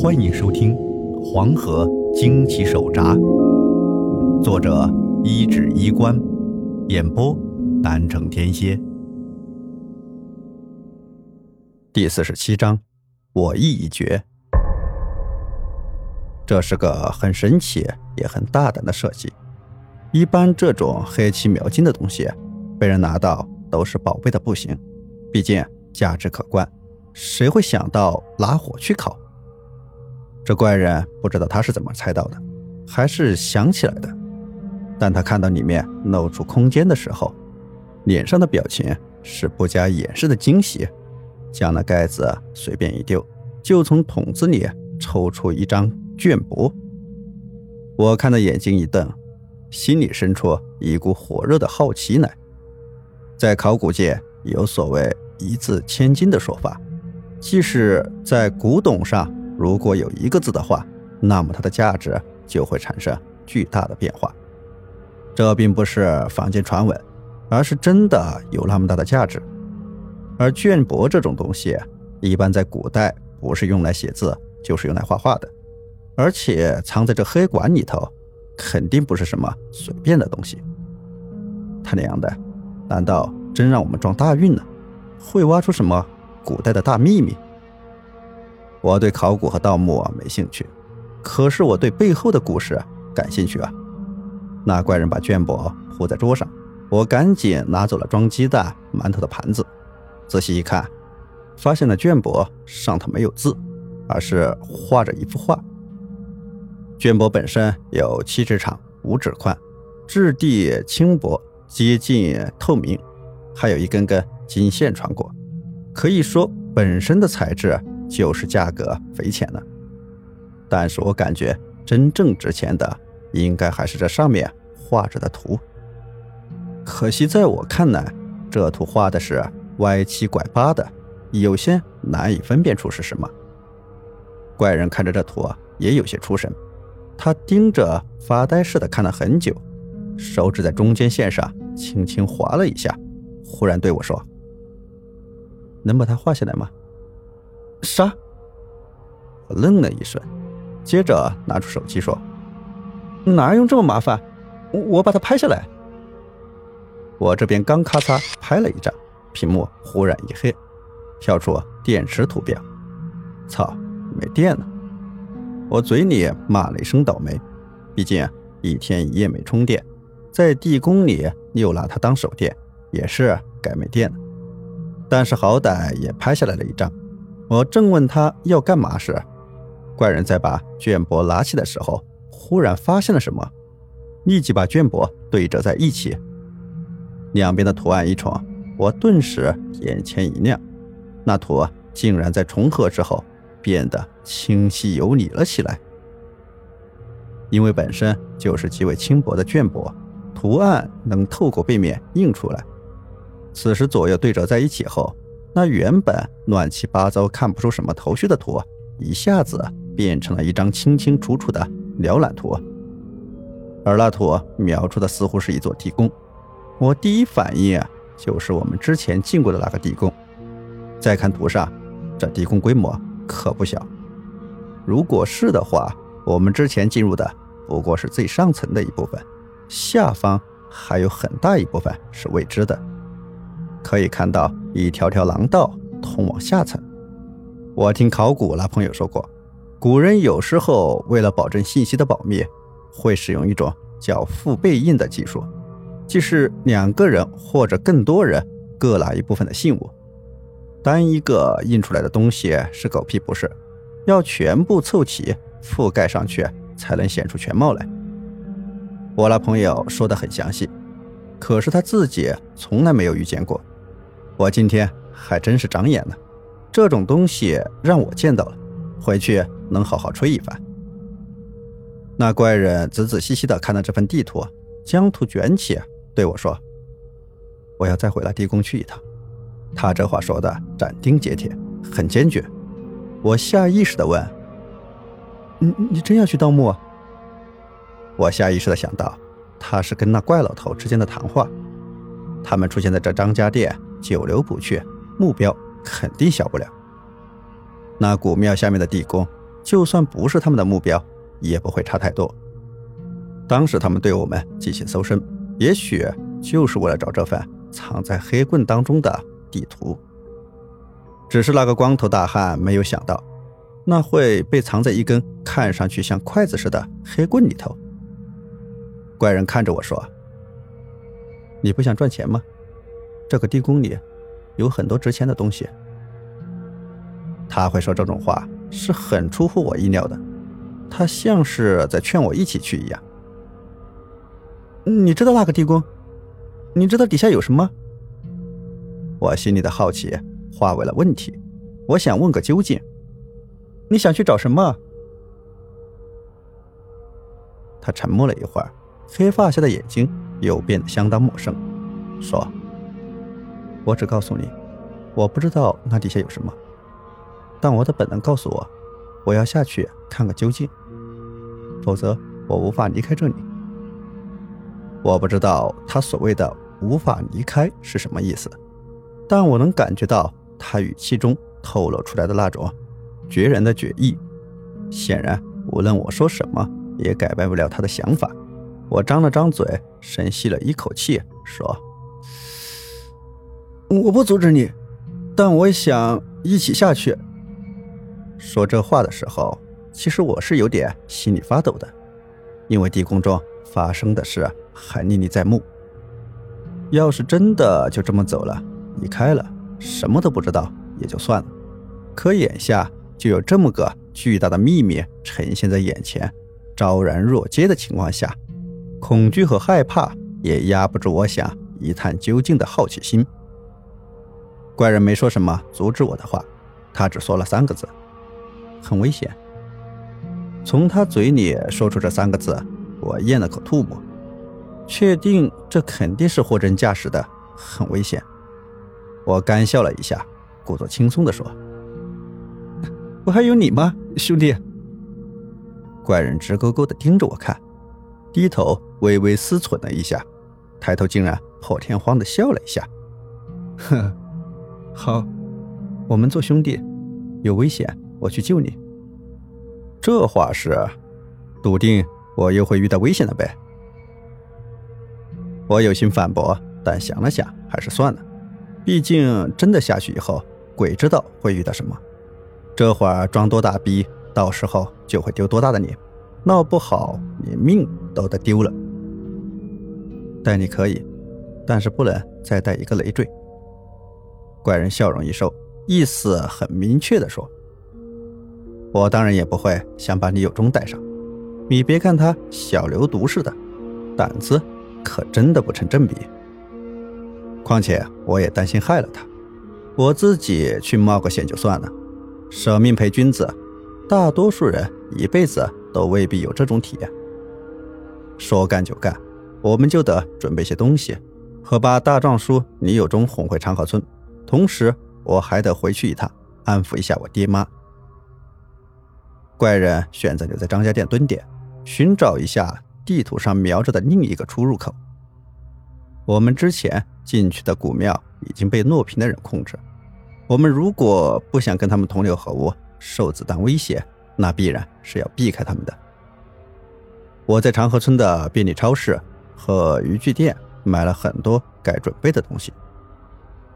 欢迎收听《黄河惊奇手札》，作者一指衣冠，演播南城天蝎。第四十七章，我意已决。这是个很神奇也很大胆的设计。一般这种黑漆描金的东西，被人拿到都是宝贝的不行，毕竟价值可观。谁会想到拿火去烤？这怪人不知道他是怎么猜到的，还是想起来的。但他看到里面露出空间的时候，脸上的表情是不加掩饰的惊喜，将那盖子随便一丢，就从桶子里抽出一张绢帛。我看的眼睛一瞪，心里生出一股火热的好奇来。在考古界有所谓“一字千金”的说法。即使在古董上，如果有一个字的话，那么它的价值就会产生巨大的变化。这并不是坊间传闻，而是真的有那么大的价值。而绢帛这种东西，一般在古代不是用来写字，就是用来画画的，而且藏在这黑管里头，肯定不是什么随便的东西。他娘的，难道真让我们撞大运了？会挖出什么？古代的大秘密。我对考古和盗墓没兴趣，可是我对背后的故事感兴趣啊。那怪人把绢帛铺在桌上，我赶紧拿走了装鸡蛋、馒头的盘子，仔细一看，发现了绢帛上头没有字，而是画着一幅画。绢帛本身有七尺长、五指宽，质地轻薄，接近透明，还有一根根金线穿过。可以说，本身的材质就是价格匪浅了。但是我感觉真正值钱的，应该还是这上面画着的图。可惜在我看来，这图画的是歪七拐八的，有些难以分辨出是什么。怪人看着这图啊也有些出神，他盯着发呆似的看了很久，手指在中间线上轻轻划了一下，忽然对我说。能把它画下来吗？啥？我愣了一瞬，接着拿出手机说：“哪用这么麻烦？我把它拍下来。”我这边刚咔嚓拍了一张，屏幕忽然一黑，跳出电池图标。操，没电了！我嘴里骂了一声倒霉，毕竟一天一夜没充电，在地宫里又拿它当手电，也是该没电了。但是好歹也拍下来了一张。我正问他要干嘛时，怪人在把绢帛拿起的时候，忽然发现了什么，立即把绢帛对折在一起，两边的图案一重，我顿时眼前一亮，那图竟然在重合之后变得清晰有理了起来。因为本身就是极为轻薄的绢帛，图案能透过背面映出来。此时左右对折在一起后，那原本乱七八糟、看不出什么头绪的图，一下子变成了一张清清楚楚的辽览图。而那图描出的似乎是一座地宫，我第一反应就是我们之前进过的那个地宫。再看图上，这地宫规模可不小。如果是的话，我们之前进入的不过是最上层的一部分，下方还有很大一部分是未知的。可以看到一条条廊道通往下层。我听考古那朋友说过，古人有时候为了保证信息的保密，会使用一种叫复背印的技术，即是两个人或者更多人各拿一部分的信物，单一个印出来的东西是狗屁不是，要全部凑齐覆盖上去才能显出全貌来。我那朋友说的很详细，可是他自己从来没有遇见过。我今天还真是长眼了，这种东西让我见到了，回去能好好吹一番。那怪人仔仔细细地看了这份地图，将图卷起，对我说：“我要再回来地宫去一趟。”他这话说的斩钉截铁，很坚决。我下意识地问：“你你真要去盗墓？”我下意识地想到，他是跟那怪老头之间的谈话，他们出现在这张家店。久留不去，目标肯定小不了。那古庙下面的地宫，就算不是他们的目标，也不会差太多。当时他们对我们进行搜身，也许就是为了找这份藏在黑棍当中的地图。只是那个光头大汉没有想到，那会被藏在一根看上去像筷子似的黑棍里头。怪人看着我说：“你不想赚钱吗？这个地宫里有很多值钱的东西。”他会说这种话是很出乎我意料的，他像是在劝我一起去一样。你知道那个地宫？你知道底下有什么？我心里的好奇化为了问题，我想问个究竟。你想去找什么？他沉默了一会儿，黑发下的眼睛又变得相当陌生，说：“我只告诉你，我不知道那底下有什么。”但我的本能告诉我，我要下去看个究竟，否则我无法离开这里。我不知道他所谓的“无法离开”是什么意思，但我能感觉到他语气中透露出来的那种决然的决意。显然，无论我说什么，也改变不了他的想法。我张了张嘴，深吸了一口气，说：“我不阻止你，但我想一起下去。”说这话的时候，其实我是有点心里发抖的，因为地宫中发生的事还历历在目。要是真的就这么走了，离开了，什么都不知道也就算了。可眼下就有这么个巨大的秘密呈现在眼前，昭然若揭的情况下，恐惧和害怕也压不住我想一探究竟的好奇心。怪人没说什么阻止我的话，他只说了三个字。很危险。从他嘴里说出这三个字，我咽了口吐沫，确定这肯定是货真价实的，很危险。我干笑了一下，故作轻松地说：“不还有你吗，兄弟？”怪人直勾勾地盯着我看，低头微微思忖了一下，抬头竟然破天荒地笑了一下：“哼，好，我们做兄弟，有危险。”我去救你，这话是笃定我又会遇到危险了呗？我有心反驳，但想了想，还是算了。毕竟真的下去以后，鬼知道会遇到什么。这会儿装多大逼，到时候就会丢多大的脸，闹不好你命都得丢了。带你可以，但是不能再带一个累赘。怪人笑容一收，意思很明确的说。我当然也不会想把你有中带上，你别看他小流毒似的，胆子可真的不成正比。况且我也担心害了他，我自己去冒个险就算了，舍命陪君子，大多数人一辈子都未必有这种体验。说干就干，我们就得准备些东西，和把大壮叔李有忠哄回长河村，同时我还得回去一趟，安抚一下我爹妈。怪人选择留在张家店蹲点，寻找一下地图上描着的另一个出入口。我们之前进去的古庙已经被诺平的人控制，我们如果不想跟他们同流合污，受子弹威胁，那必然是要避开他们的。我在长河村的便利超市和渔具店买了很多该准备的东西。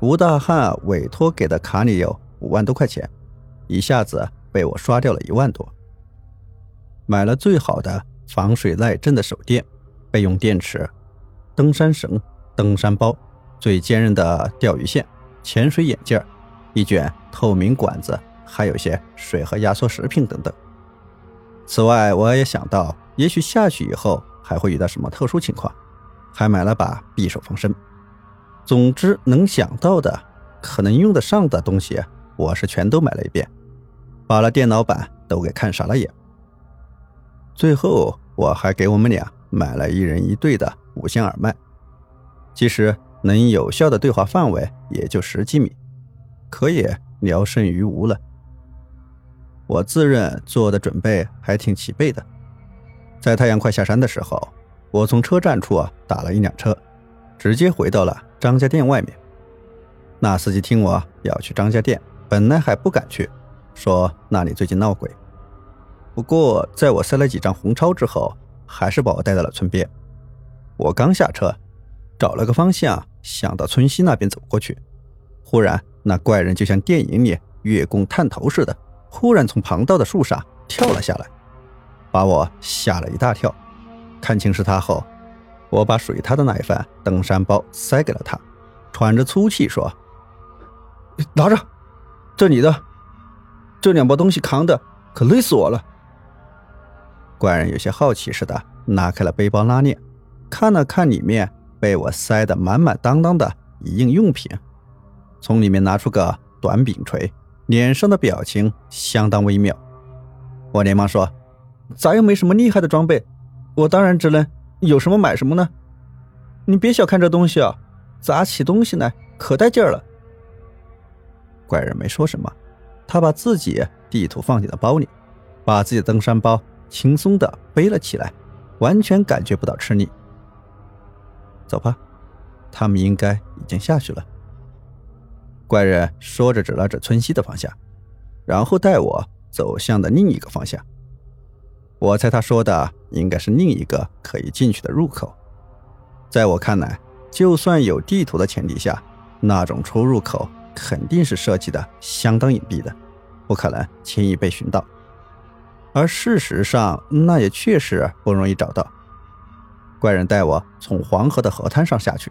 吴大汉委托给的卡里有五万多块钱，一下子。被我刷掉了一万多。买了最好的防水耐震的手电、备用电池、登山绳、登山包、最坚韧的钓鱼线、潜水眼镜、一卷透明管子，还有些水和压缩食品等等。此外，我也想到，也许下去以后还会遇到什么特殊情况，还买了把匕首防身。总之，能想到的、可能用得上的东西，我是全都买了一遍。把那电脑版都给看傻了眼。最后，我还给我们俩买了一人一对的无线耳麦，其实能有效的对话范围也就十几米，可也聊胜于无了。我自认做的准备还挺齐备的。在太阳快下山的时候，我从车站处打了一辆车，直接回到了张家店外面。那司机听我要去张家店，本来还不敢去。说那里最近闹鬼，不过在我塞了几张红钞之后，还是把我带到了村边。我刚下车，找了个方向，想到村西那边走过去，忽然那怪人就像电影里月宫探头似的，忽然从旁道的树上跳了下来，把我吓了一大跳。看清是他后，我把属于他的那一份登山包塞给了他，喘着粗气说：“拿着，这你的。这两包东西扛的可累死我了。”怪人有些好奇似的拿开了背包拉链，看了看里面被我塞得满满当当的一应用品，从里面拿出个短柄锤，脸上的表情相当微妙。我连忙说：“咱又没什么厉害的装备。”我当然只能有什么买什么呢？你别小看这东西啊，砸起东西来可带劲儿了。怪人没说什么，他把自己地图放进了包里，把自己的登山包轻松的背了起来，完全感觉不到吃力。走吧，他们应该已经下去了。怪人说着指了指村西的方向，然后带我走向的另一个方向。我猜他说的应该是另一个可以进去的入口。在我看来，就算有地图的前提下，那种出入口肯定是设计的相当隐蔽的，不可能轻易被寻到。而事实上，那也确实不容易找到。怪人带我从黄河的河滩上下去，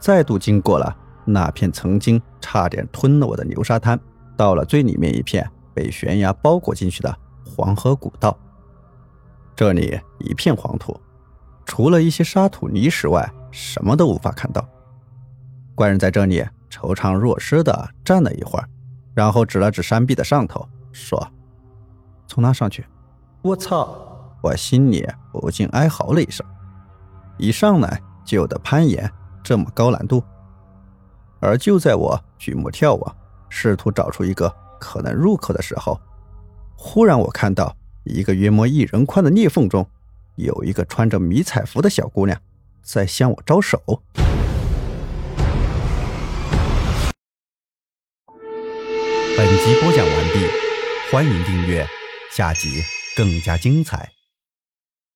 再度经过了那片曾经差点吞了我的流沙滩，到了最里面一片被悬崖包裹进去的黄河古道。这里一片黄土，除了一些沙土泥石外，什么都无法看到。怪人在这里惆怅若失地站了一会儿，然后指了指山壁的上头，说：“从那上去。”我操！我心里不禁哀嚎了一声。一上来就得攀岩，这么高难度。而就在我举目眺望，试图找出一个可能入口的时候，忽然我看到。一个约莫一人宽的裂缝中，有一个穿着迷彩服的小姑娘在向我招手。本集播讲完毕，欢迎订阅，下集更加精彩。